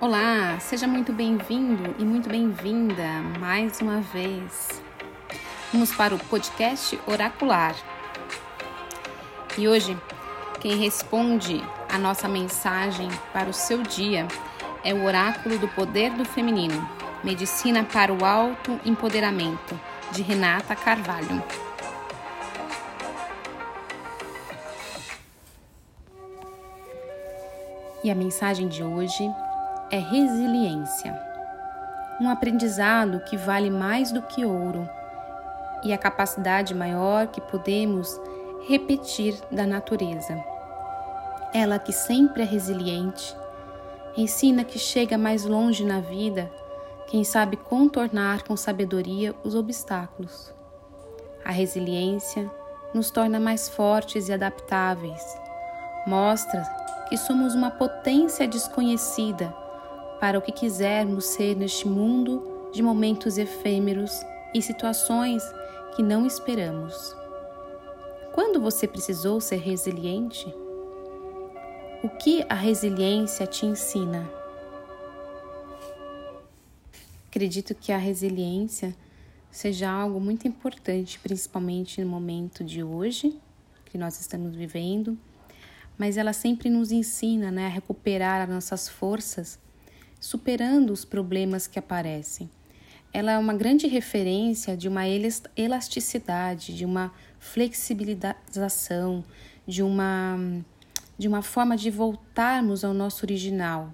Olá, seja muito bem-vindo e muito bem-vinda mais uma vez. Vamos para o podcast Oracular. E hoje, quem responde a nossa mensagem para o seu dia é o Oráculo do Poder do Feminino, Medicina para o Alto Empoderamento, de Renata Carvalho. E a mensagem de hoje é resiliência. Um aprendizado que vale mais do que ouro e a capacidade maior que podemos repetir da natureza. Ela que sempre é resiliente, ensina que chega mais longe na vida quem sabe contornar com sabedoria os obstáculos. A resiliência nos torna mais fortes e adaptáveis. Mostra que somos uma potência desconhecida para o que quisermos ser neste mundo de momentos efêmeros e situações que não esperamos. Quando você precisou ser resiliente? O que a resiliência te ensina? Acredito que a resiliência seja algo muito importante, principalmente no momento de hoje que nós estamos vivendo, mas ela sempre nos ensina né, a recuperar as nossas forças superando os problemas que aparecem. Ela é uma grande referência de uma elasticidade, de uma flexibilização, de uma, de uma forma de voltarmos ao nosso original.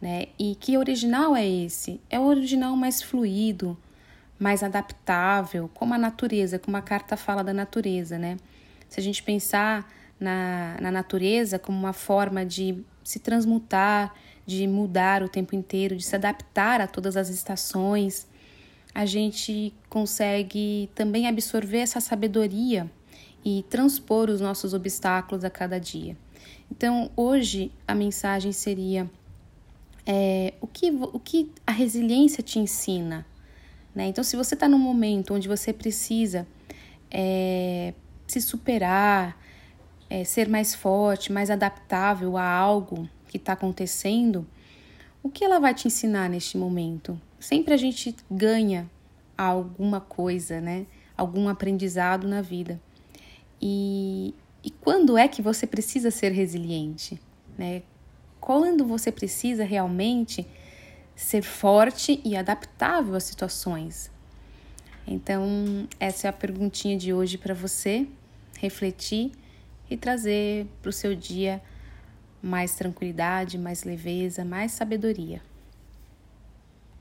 Né? E que original é esse? É o original mais fluido, mais adaptável, como a natureza, como a carta fala da natureza, né? Se a gente pensar na, na natureza como uma forma de se transmutar, de mudar o tempo inteiro, de se adaptar a todas as estações, a gente consegue também absorver essa sabedoria e transpor os nossos obstáculos a cada dia. Então, hoje a mensagem seria: é, o, que, o que a resiliência te ensina? Né? Então, se você está num momento onde você precisa é, se superar, é, ser mais forte, mais adaptável a algo que está acontecendo, o que ela vai te ensinar neste momento? Sempre a gente ganha alguma coisa, né? Algum aprendizado na vida. E, e quando é que você precisa ser resiliente? Né? Quando você precisa realmente ser forte e adaptável às situações? Então, essa é a perguntinha de hoje para você refletir e trazer para o seu dia mais tranquilidade, mais leveza, mais sabedoria.